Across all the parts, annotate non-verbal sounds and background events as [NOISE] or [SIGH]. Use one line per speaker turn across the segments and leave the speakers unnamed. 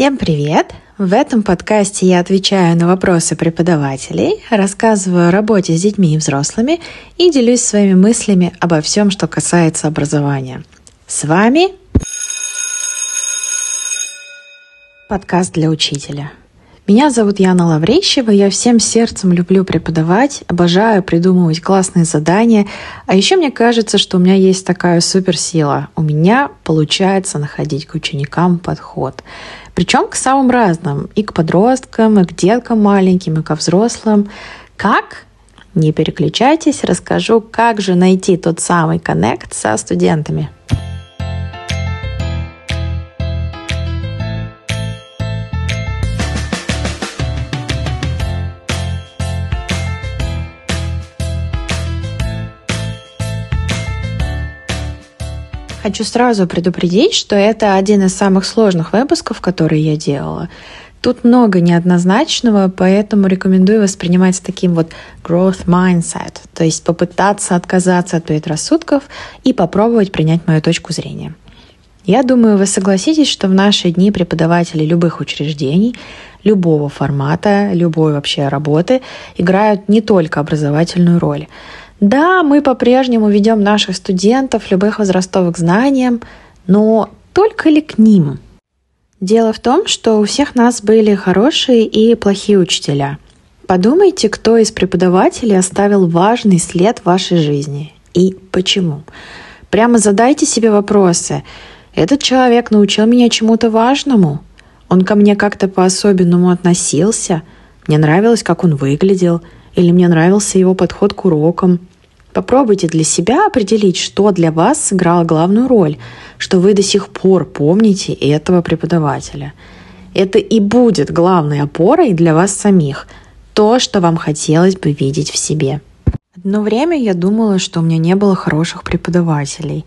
Всем привет! В этом подкасте я отвечаю на вопросы преподавателей, рассказываю о работе с детьми и взрослыми и делюсь своими мыслями обо всем, что касается образования. С вами подкаст для учителя. Меня зовут Яна Лаврищева, я всем сердцем люблю преподавать, обожаю придумывать классные задания, а еще мне кажется, что у меня есть такая суперсила. У меня получается находить к ученикам подход. Причем к самым разным, и к подросткам, и к деткам маленьким, и ко взрослым. Как? Не переключайтесь, расскажу, как же найти тот самый коннект со студентами. Хочу сразу предупредить, что это один из самых сложных выпусков, которые я делала. Тут много неоднозначного, поэтому рекомендую воспринимать с таким вот growth mindset, то есть попытаться отказаться от предрассудков и попробовать принять мою точку зрения. Я думаю, вы согласитесь, что в наши дни преподаватели любых учреждений, любого формата, любой вообще работы играют не только образовательную роль. Да, мы по-прежнему ведем наших студентов любых возрастов к знаниям, но только ли к ним? Дело в том, что у всех нас были хорошие и плохие учителя. Подумайте, кто из преподавателей оставил важный след в вашей жизни и почему. Прямо задайте себе вопросы. Этот человек научил меня чему-то важному? Он ко мне как-то по-особенному относился? Мне нравилось, как он выглядел? Или мне нравился его подход к урокам? Попробуйте для себя определить, что для вас сыграло главную роль, что вы до сих пор помните этого преподавателя. Это и будет главной опорой для вас самих, то, что вам хотелось бы видеть в себе. Одно время я думала, что у меня не было хороших преподавателей.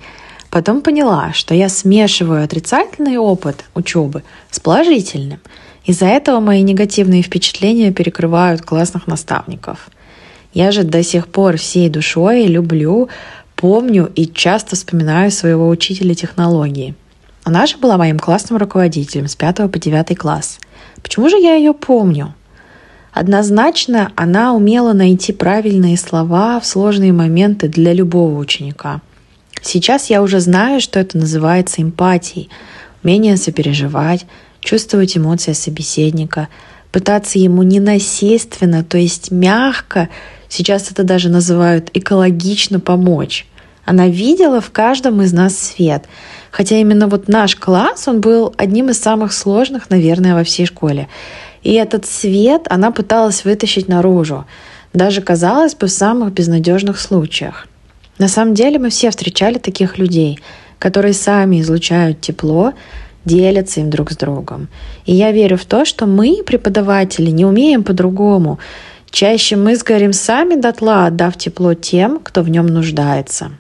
Потом поняла, что я смешиваю отрицательный опыт учебы с положительным. Из-за этого мои негативные впечатления перекрывают классных наставников – я же до сих пор всей душой люблю, помню и часто вспоминаю своего учителя технологии. Она же была моим классным руководителем с 5 по 9 класс. Почему же я ее помню? Однозначно она умела найти правильные слова в сложные моменты для любого ученика. Сейчас я уже знаю, что это называется эмпатией, умение сопереживать, чувствовать эмоции собеседника, пытаться ему ненасильственно, то есть мягко Сейчас это даже называют экологично помочь. Она видела в каждом из нас свет. Хотя именно вот наш класс, он был одним из самых сложных, наверное, во всей школе. И этот свет она пыталась вытащить наружу. Даже, казалось бы, в самых безнадежных случаях. На самом деле мы все встречали таких людей, которые сами излучают тепло, делятся им друг с другом. И я верю в то, что мы, преподаватели, не умеем по-другому. Чаще мы сгорим сами дотла, отдав тепло тем, кто в нем нуждается.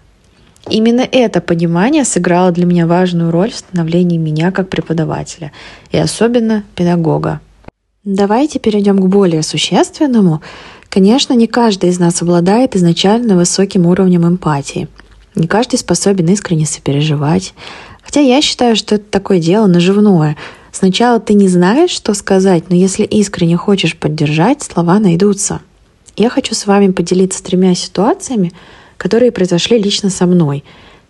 Именно это понимание сыграло для меня важную роль в становлении меня как преподавателя и особенно педагога. Давайте перейдем к более существенному. Конечно, не каждый из нас обладает изначально высоким уровнем эмпатии. Не каждый способен искренне сопереживать. Хотя я считаю, что это такое дело наживное – Сначала ты не знаешь, что сказать, но если искренне хочешь поддержать, слова найдутся. Я хочу с вами поделиться тремя ситуациями, которые произошли лично со мной.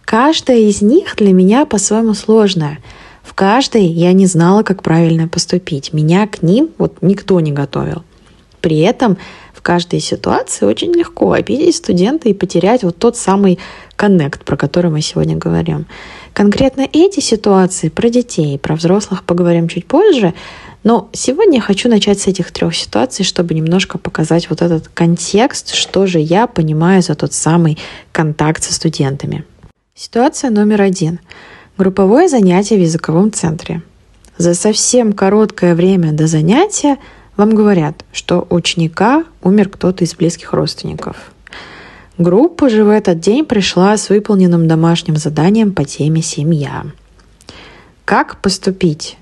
Каждая из них для меня по-своему сложная. В каждой я не знала, как правильно поступить. Меня к ним вот никто не готовил. При этом в каждой ситуации очень легко обидеть студента и потерять вот тот самый коннект, про который мы сегодня говорим. Конкретно эти ситуации про детей, про взрослых поговорим чуть позже, но сегодня я хочу начать с этих трех ситуаций, чтобы немножко показать вот этот контекст, что же я понимаю за тот самый контакт со студентами. Ситуация номер один. Групповое занятие в языковом центре. За совсем короткое время до занятия вам говорят, что у ученика умер кто-то из близких родственников. Группа же в этот день пришла с выполненным домашним заданием по теме «Семья». Как поступить?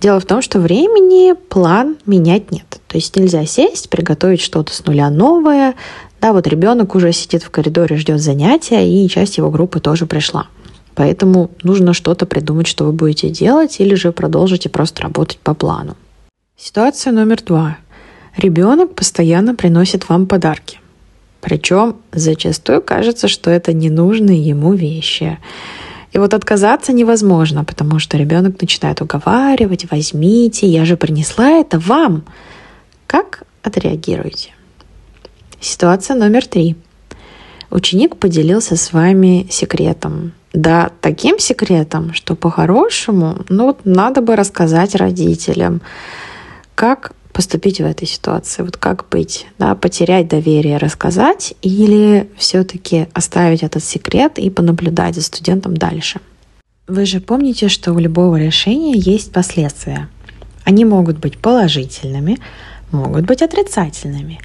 Дело в том, что времени план менять нет. То есть нельзя сесть, приготовить что-то с нуля новое. Да, вот ребенок уже сидит в коридоре, ждет занятия, и часть его группы тоже пришла. Поэтому нужно что-то придумать, что вы будете делать, или же продолжите просто работать по плану. Ситуация номер два. Ребенок постоянно приносит вам подарки. Причем зачастую кажется, что это ненужные ему вещи. И вот отказаться невозможно, потому что ребенок начинает уговаривать, возьмите, я же принесла это вам. Как отреагируете? Ситуация номер три. Ученик поделился с вами секретом. Да, таким секретом, что по-хорошему, ну вот надо бы рассказать родителям, как поступить в этой ситуации? Вот как быть? Да, потерять доверие, рассказать или все-таки оставить этот секрет и понаблюдать за студентом дальше? Вы же помните, что у любого решения есть последствия. Они могут быть положительными, могут быть отрицательными.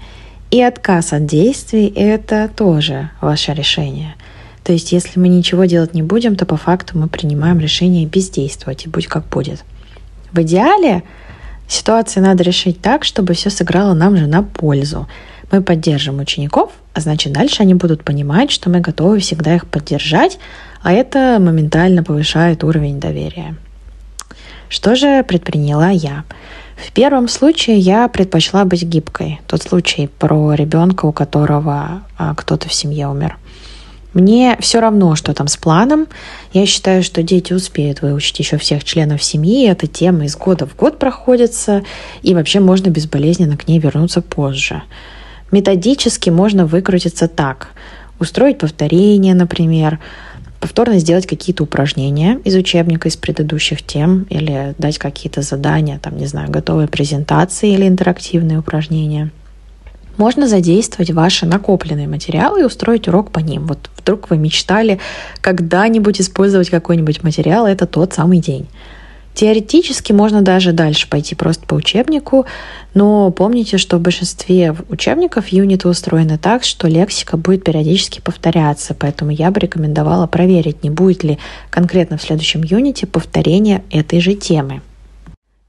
И отказ от действий – это тоже ваше решение. То есть, если мы ничего делать не будем, то по факту мы принимаем решение бездействовать, и будь как будет. В идеале Ситуации надо решить так, чтобы все сыграло нам же на пользу. Мы поддержим учеников, а значит дальше они будут понимать, что мы готовы всегда их поддержать, а это моментально повышает уровень доверия. Что же предприняла я? В первом случае я предпочла быть гибкой. Тот случай про ребенка, у которого а, кто-то в семье умер – мне все равно, что там с планом. Я считаю, что дети успеют выучить еще всех членов семьи. Эта тема из года в год проходится, и вообще можно безболезненно к ней вернуться позже. Методически можно выкрутиться так. Устроить повторение, например, повторно сделать какие-то упражнения из учебника из предыдущих тем или дать какие-то задания, там, не знаю, готовые презентации или интерактивные упражнения – можно задействовать ваши накопленные материалы и устроить урок по ним. Вот вдруг вы мечтали когда-нибудь использовать какой-нибудь материал, это тот самый день. Теоретически можно даже дальше пойти просто по учебнику, но помните, что в большинстве учебников юниты устроены так, что лексика будет периодически повторяться, поэтому я бы рекомендовала проверить, не будет ли конкретно в следующем юните повторение этой же темы.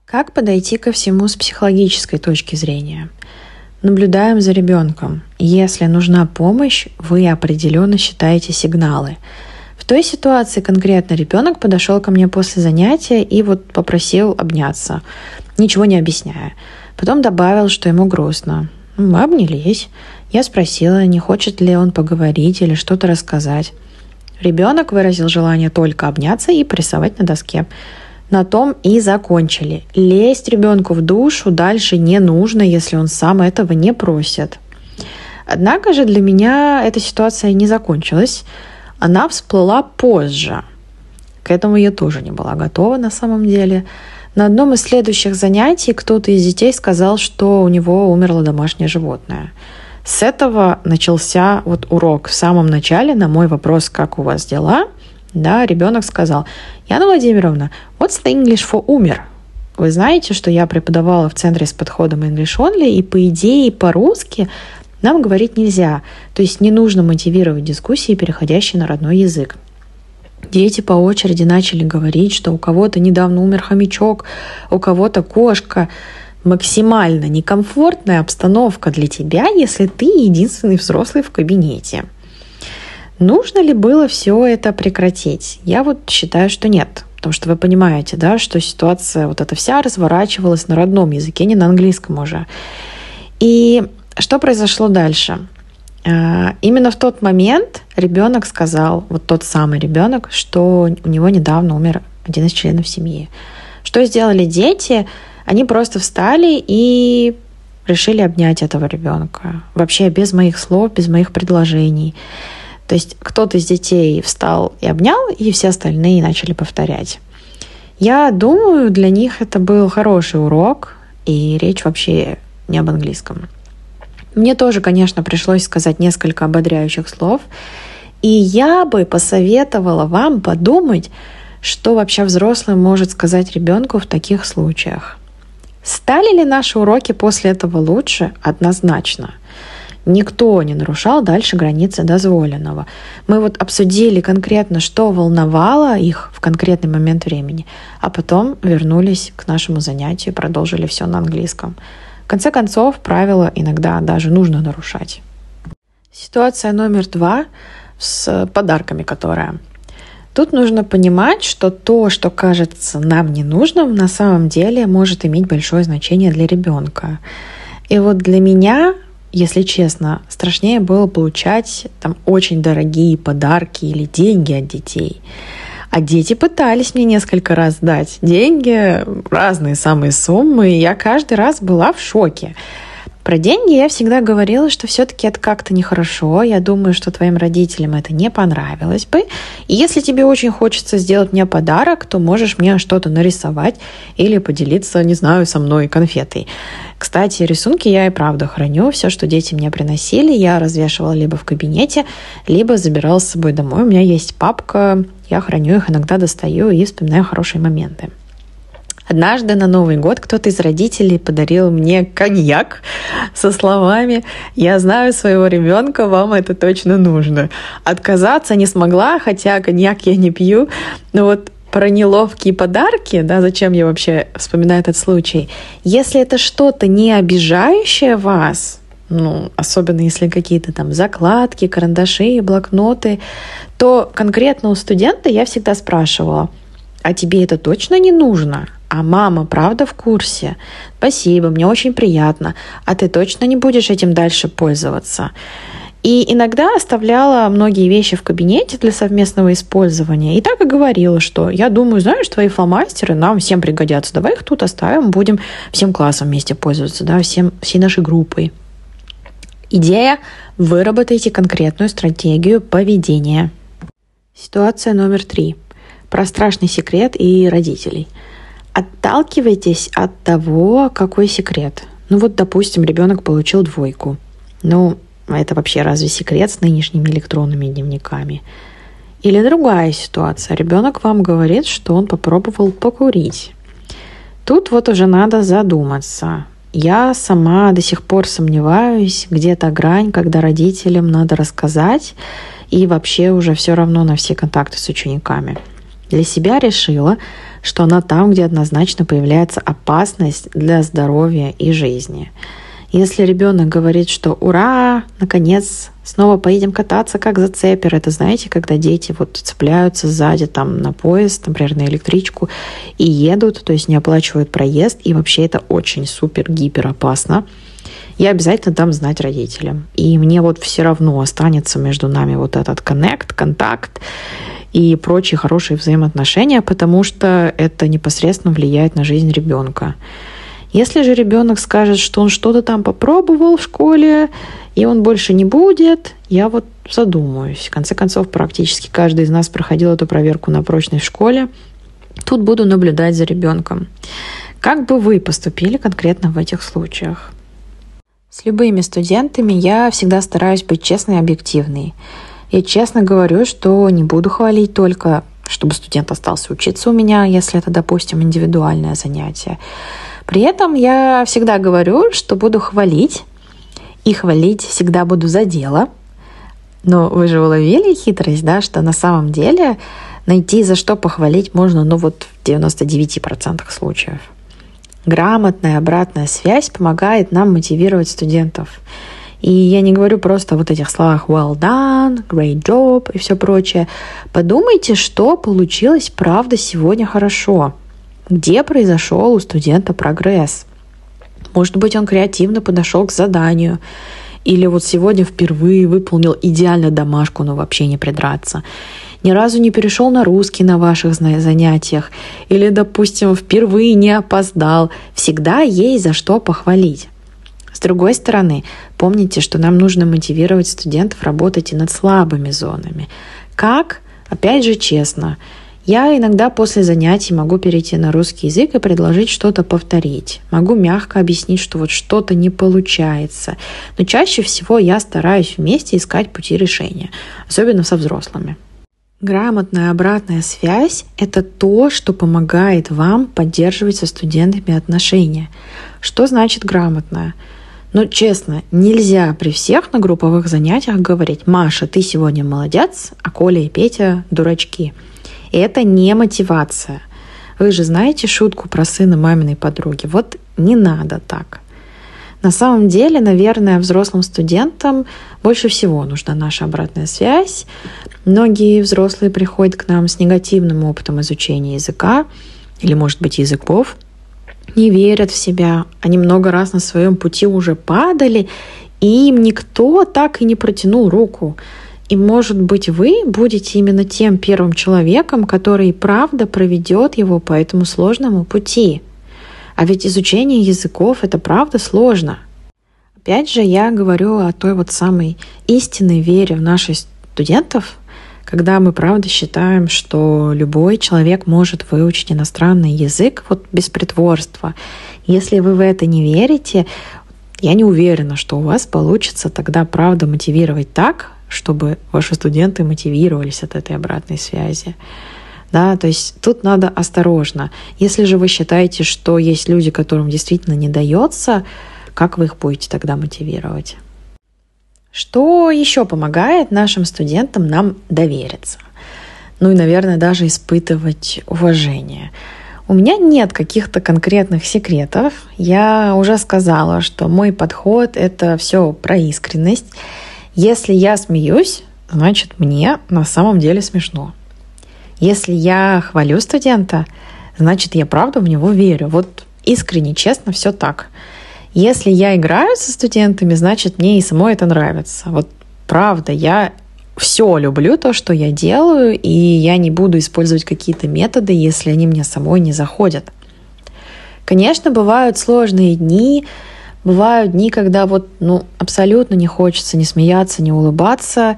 Как подойти ко всему с психологической точки зрения? Наблюдаем за ребенком. Если нужна помощь, вы определенно считаете сигналы. В той ситуации конкретно ребенок подошел ко мне после занятия и вот попросил обняться, ничего не объясняя. Потом добавил, что ему грустно. Мы обнялись. Я спросила, не хочет ли он поговорить или что-то рассказать. Ребенок выразил желание только обняться и порисовать на доске. На том и закончили. Лезть ребенку в душу дальше не нужно, если он сам этого не просит. Однако же для меня эта ситуация не закончилась. Она всплыла позже. К этому я тоже не была готова на самом деле. На одном из следующих занятий кто-то из детей сказал, что у него умерло домашнее животное. С этого начался вот урок. В самом начале на мой вопрос, как у вас дела, да, ребенок сказал, Яна Владимировна, what's the English for умер? Вы знаете, что я преподавала в центре с подходом English Only, и по идее по-русски нам говорить нельзя. То есть не нужно мотивировать дискуссии, переходящие на родной язык. Дети по очереди начали говорить, что у кого-то недавно умер хомячок, у кого-то кошка. Максимально некомфортная обстановка для тебя, если ты единственный взрослый в кабинете – Нужно ли было все это прекратить? Я вот считаю, что нет. Потому что вы понимаете, да, что ситуация вот эта вся разворачивалась на родном языке, не на английском уже. И что произошло дальше? А, именно в тот момент ребенок сказал, вот тот самый ребенок, что у него недавно умер один из членов семьи. Что сделали дети? Они просто встали и решили обнять этого ребенка. Вообще без моих слов, без моих предложений. То есть кто-то из детей встал и обнял, и все остальные начали повторять. Я думаю, для них это был хороший урок, и речь вообще не об английском. Мне тоже, конечно, пришлось сказать несколько ободряющих слов, и я бы посоветовала вам подумать, что вообще взрослый может сказать ребенку в таких случаях. Стали ли наши уроки после этого лучше? Однозначно. Никто не нарушал дальше границы дозволенного. Мы вот обсудили конкретно, что волновало их в конкретный момент времени, а потом вернулись к нашему занятию и продолжили все на английском. В конце концов, правила иногда даже нужно нарушать. Ситуация номер два с подарками, которая Тут нужно понимать, что то, что кажется нам ненужным, на самом деле может иметь большое значение для ребенка. И вот для меня, если честно, страшнее было получать там очень дорогие подарки или деньги от детей. А дети пытались мне несколько раз дать деньги, разные самые суммы, и я каждый раз была в шоке. Про деньги я всегда говорила, что все-таки это как-то нехорошо. Я думаю, что твоим родителям это не понравилось бы. И если тебе очень хочется сделать мне подарок, то можешь мне что-то нарисовать или поделиться, не знаю, со мной конфетой. Кстати, рисунки я и правда храню. Все, что дети мне приносили, я развешивала либо в кабинете, либо забирала с собой домой. У меня есть папка, я храню их, иногда достаю и вспоминаю хорошие моменты. Однажды на Новый год кто-то из родителей подарил мне коньяк со словами «Я знаю своего ребенка, вам это точно нужно». Отказаться не смогла, хотя коньяк я не пью, но вот про неловкие подарки, да, зачем я вообще вспоминаю этот случай. Если это что-то не обижающее вас, ну, особенно если какие-то там закладки, карандаши, блокноты, то конкретно у студента я всегда спрашивала, а тебе это точно не нужно? А мама, правда, в курсе? Спасибо, мне очень приятно. А ты точно не будешь этим дальше пользоваться? И иногда оставляла многие вещи в кабинете для совместного использования. И так и говорила, что я думаю, знаешь, твои фломастеры нам всем пригодятся. Давай их тут оставим, будем всем классом вместе пользоваться, да, всем, всей нашей группой. Идея – выработайте конкретную стратегию поведения. Ситуация номер три. Про страшный секрет и родителей – Отталкивайтесь от того, какой секрет. Ну вот, допустим, ребенок получил двойку. Ну, это вообще разве секрет с нынешними электронными дневниками? Или другая ситуация. Ребенок вам говорит, что он попробовал покурить. Тут вот уже надо задуматься. Я сама до сих пор сомневаюсь, где то грань, когда родителям надо рассказать, и вообще уже все равно на все контакты с учениками. Для себя решила, что она там, где однозначно появляется опасность для здоровья и жизни. Если ребенок говорит, что «Ура! Наконец! Снова поедем кататься, как зацепер!» Это, знаете, когда дети вот цепляются сзади там на поезд, например, на электричку и едут, то есть не оплачивают проезд, и вообще это очень супер-гипер опасно. Я обязательно дам знать родителям. И мне вот все равно останется между нами вот этот коннект, контакт, и прочие хорошие взаимоотношения, потому что это непосредственно влияет на жизнь ребенка. Если же ребенок скажет, что он что-то там попробовал в школе, и он больше не будет, я вот задумаюсь. В конце концов, практически каждый из нас проходил эту проверку на прочность в школе. Тут буду наблюдать за ребенком. Как бы вы поступили конкретно в этих случаях? С любыми студентами я всегда стараюсь быть честной и объективной. Я честно говорю, что не буду хвалить только, чтобы студент остался учиться у меня, если это, допустим, индивидуальное занятие. При этом я всегда говорю, что буду хвалить, и хвалить всегда буду за дело. Но вы же уловили хитрость, да, что на самом деле найти за что похвалить можно, ну вот в 99% случаев. Грамотная обратная связь помогает нам мотивировать студентов. И я не говорю просто о вот этих словах well done, great job и все прочее. Подумайте, что получилось правда сегодня хорошо. Где произошел у студента прогресс? Может быть, он креативно подошел к заданию. Или вот сегодня впервые выполнил идеально домашку, но вообще не придраться. Ни разу не перешел на русский на ваших занятиях. Или, допустим, впервые не опоздал. Всегда есть за что похвалить. С другой стороны, помните, что нам нужно мотивировать студентов работать и над слабыми зонами. Как? Опять же честно. Я иногда после занятий могу перейти на русский язык и предложить что-то повторить. Могу мягко объяснить, что вот что-то не получается. Но чаще всего я стараюсь вместе искать пути решения, особенно со взрослыми. Грамотная обратная связь – это то, что помогает вам поддерживать со студентами отношения. Что значит грамотная? Но честно, нельзя при всех на групповых занятиях говорить «Маша, ты сегодня молодец, а Коля и Петя – дурачки». Это не мотивация. Вы же знаете шутку про сына маминой подруги. Вот не надо так. На самом деле, наверное, взрослым студентам больше всего нужна наша обратная связь. Многие взрослые приходят к нам с негативным опытом изучения языка или, может быть, языков, не верят в себя. Они много раз на своем пути уже падали, и им никто так и не протянул руку. И, может быть, вы будете именно тем первым человеком, который правда проведет его по этому сложному пути. А ведь изучение языков — это правда сложно. Опять же, я говорю о той вот самой истинной вере в наших студентов, когда мы правда считаем, что любой человек может выучить иностранный язык вот без притворства. Если вы в это не верите, я не уверена, что у вас получится тогда правда мотивировать так, чтобы ваши студенты мотивировались от этой обратной связи. Да, то есть тут надо осторожно. Если же вы считаете, что есть люди, которым действительно не дается, как вы их будете тогда мотивировать? Что еще помогает нашим студентам нам довериться? Ну и, наверное, даже испытывать уважение. У меня нет каких-то конкретных секретов. Я уже сказала, что мой подход — это все про искренность. Если я смеюсь, значит, мне на самом деле смешно. Если я хвалю студента, значит, я правда в него верю. Вот искренне, честно, все так. Если я играю со студентами, значит, мне и самой это нравится. Вот правда, я все люблю то, что я делаю, и я не буду использовать какие-то методы, если они мне самой не заходят. Конечно, бывают сложные дни, Бывают дни, когда вот ну, абсолютно не хочется ни смеяться, ни улыбаться.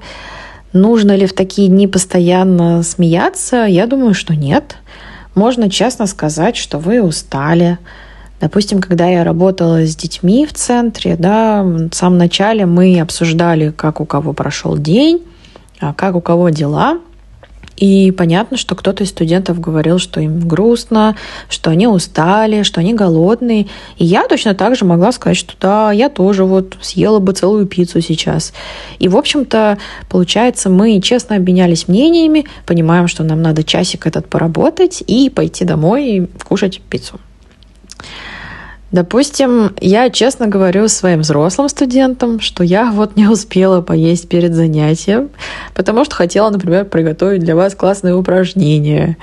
Нужно ли в такие дни постоянно смеяться? Я думаю, что нет. Можно честно сказать, что вы устали. Допустим, когда я работала с детьми в центре, да, в самом начале мы обсуждали, как у кого прошел день, а как у кого дела – и понятно, что кто-то из студентов говорил, что им грустно, что они устали, что они голодные. И я точно так же могла сказать, что да, я тоже вот съела бы целую пиццу сейчас. И, в общем-то, получается, мы честно обменялись мнениями, понимаем, что нам надо часик этот поработать и пойти домой и кушать пиццу. Допустим, я честно говорю своим взрослым студентам, что я вот не успела поесть перед занятием, потому что хотела, например, приготовить для вас классные упражнения.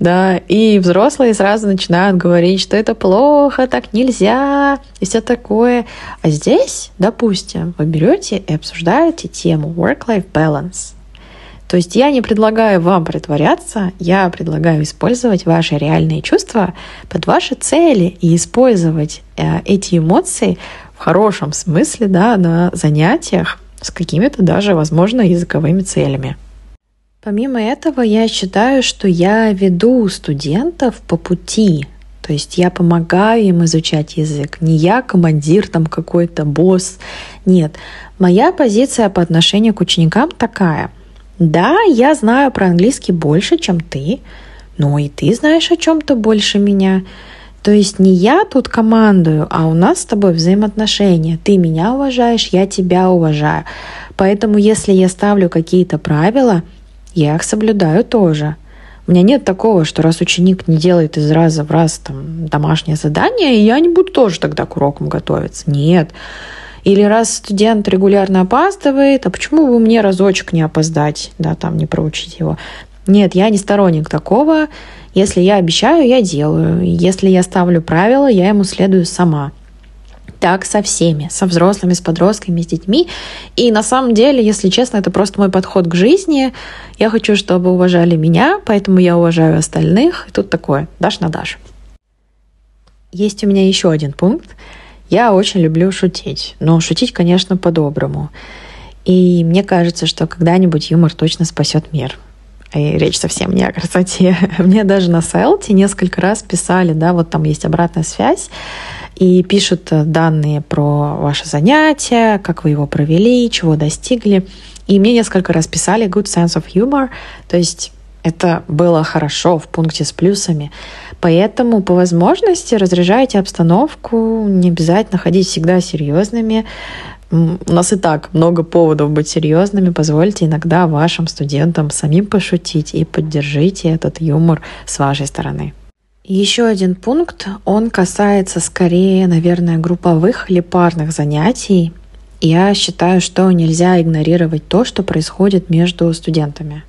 Да, и взрослые сразу начинают говорить, что это плохо, так нельзя, и все такое. А здесь, допустим, вы берете и обсуждаете тему work-life balance – то есть я не предлагаю вам притворяться, я предлагаю использовать ваши реальные чувства под ваши цели и использовать э, эти эмоции в хорошем смысле да, на занятиях с какими-то даже, возможно, языковыми целями. Помимо этого, я считаю, что я веду студентов по пути, то есть я помогаю им изучать язык. Не я командир, там какой-то босс. Нет. Моя позиция по отношению к ученикам такая – да, я знаю про английский больше, чем ты, но и ты знаешь о чем-то больше меня. То есть не я тут командую, а у нас с тобой взаимоотношения. Ты меня уважаешь, я тебя уважаю. Поэтому если я ставлю какие-то правила, я их соблюдаю тоже. У меня нет такого, что раз ученик не делает из раза в раз там, домашнее задание, я не буду тоже тогда к урокам готовиться. Нет. Или раз студент регулярно опаздывает, а почему бы мне разочек не опоздать, да, там не проучить его? Нет, я не сторонник такого. Если я обещаю, я делаю. Если я ставлю правила, я ему следую сама. Так со всеми, со взрослыми, с подростками, с детьми. И на самом деле, если честно, это просто мой подход к жизни. Я хочу, чтобы уважали меня, поэтому я уважаю остальных. И тут такое, дашь на дашь. Есть у меня еще один пункт. Я очень люблю шутить, но шутить, конечно, по-доброму. И мне кажется, что когда-нибудь юмор точно спасет мир. И речь совсем не о красоте. [LAUGHS] Мне даже на селте несколько раз писали, да, вот там есть обратная связь, и пишут данные про ваше занятие, как вы его провели, чего достигли. И мне несколько раз писали good sense of humor, то есть это было хорошо в пункте с плюсами. Поэтому по возможности разряжайте обстановку, не обязательно ходить всегда серьезными. У нас и так много поводов быть серьезными. Позвольте иногда вашим студентам самим пошутить и поддержите этот юмор с вашей стороны. Еще один пункт, он касается скорее, наверное, групповых или парных занятий. Я считаю, что нельзя игнорировать то, что происходит между студентами.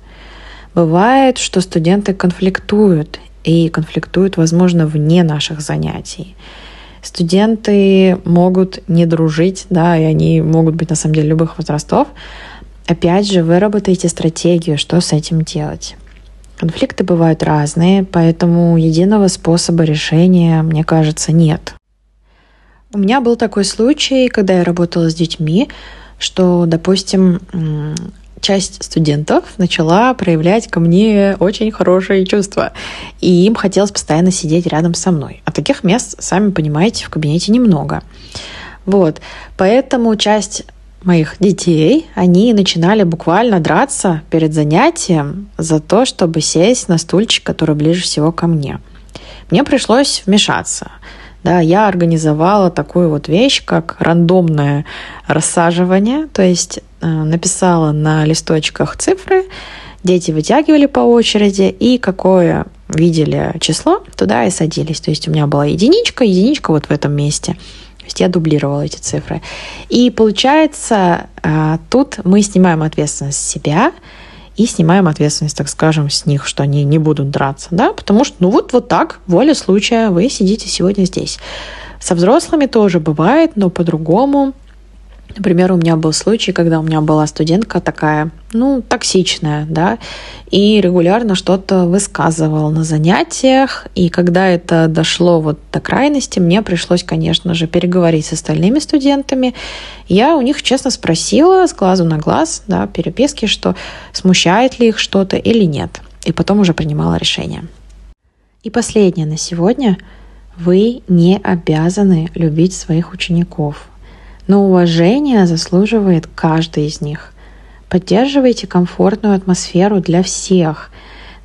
Бывает, что студенты конфликтуют, и конфликтуют, возможно, вне наших занятий. Студенты могут не дружить, да, и они могут быть на самом деле любых возрастов. Опять же, выработайте стратегию, что с этим делать. Конфликты бывают разные, поэтому единого способа решения, мне кажется, нет. У меня был такой случай, когда я работала с детьми, что, допустим, часть студентов начала проявлять ко мне очень хорошие чувства. И им хотелось постоянно сидеть рядом со мной. А таких мест, сами понимаете, в кабинете немного. Вот. Поэтому часть моих детей, они начинали буквально драться перед занятием за то, чтобы сесть на стульчик, который ближе всего ко мне. Мне пришлось вмешаться. Да, я организовала такую вот вещь, как рандомное рассаживание, то есть э, написала на листочках цифры, дети вытягивали по очереди, и какое видели число, туда и садились. То есть у меня была единичка, единичка вот в этом месте. То есть я дублировала эти цифры. И получается, э, тут мы снимаем ответственность с себя, и снимаем ответственность, так скажем, с них, что они не будут драться, да, потому что, ну вот, вот так, воля случая, вы сидите сегодня здесь. Со взрослыми тоже бывает, но по-другому. Например, у меня был случай, когда у меня была студентка такая, ну, токсичная, да, и регулярно что-то высказывала на занятиях, и когда это дошло вот до крайности, мне пришлось, конечно же, переговорить с остальными студентами. Я у них честно спросила с глазу на глаз, да, переписки, что смущает ли их что-то или нет, и потом уже принимала решение. И последнее на сегодня. Вы не обязаны любить своих учеников – но уважение заслуживает каждый из них. Поддерживайте комфортную атмосферу для всех,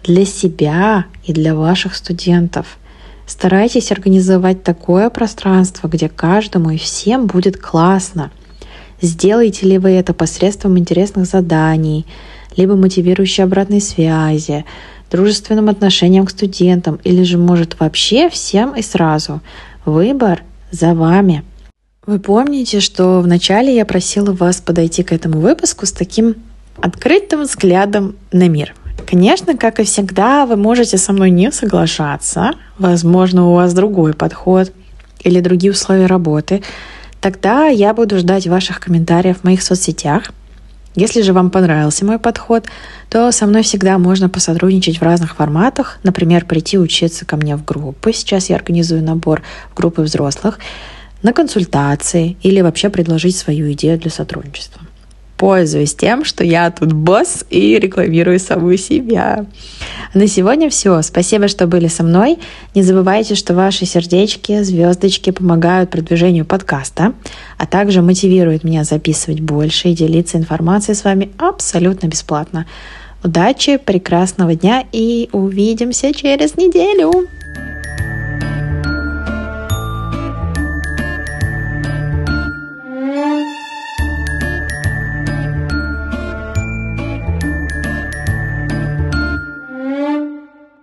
для себя и для ваших студентов. Старайтесь организовать такое пространство, где каждому и всем будет классно. Сделаете ли вы это посредством интересных заданий, либо мотивирующей обратной связи, дружественным отношением к студентам, или же, может, вообще всем и сразу. Выбор за вами. Вы помните, что вначале я просила вас подойти к этому выпуску с таким открытым взглядом на мир. Конечно, как и всегда, вы можете со мной не соглашаться. Возможно, у вас другой подход или другие условия работы. Тогда я буду ждать ваших комментариев в моих соцсетях. Если же вам понравился мой подход, то со мной всегда можно посотрудничать в разных форматах. Например, прийти учиться ко мне в группы. Сейчас я организую набор в группы взрослых на консультации или вообще предложить свою идею для сотрудничества. Пользуюсь тем, что я тут босс и рекламирую саму себя. На сегодня все. Спасибо, что были со мной. Не забывайте, что ваши сердечки, звездочки помогают продвижению подкаста, а также мотивируют меня записывать больше и делиться информацией с вами абсолютно бесплатно. Удачи, прекрасного дня и увидимся через неделю!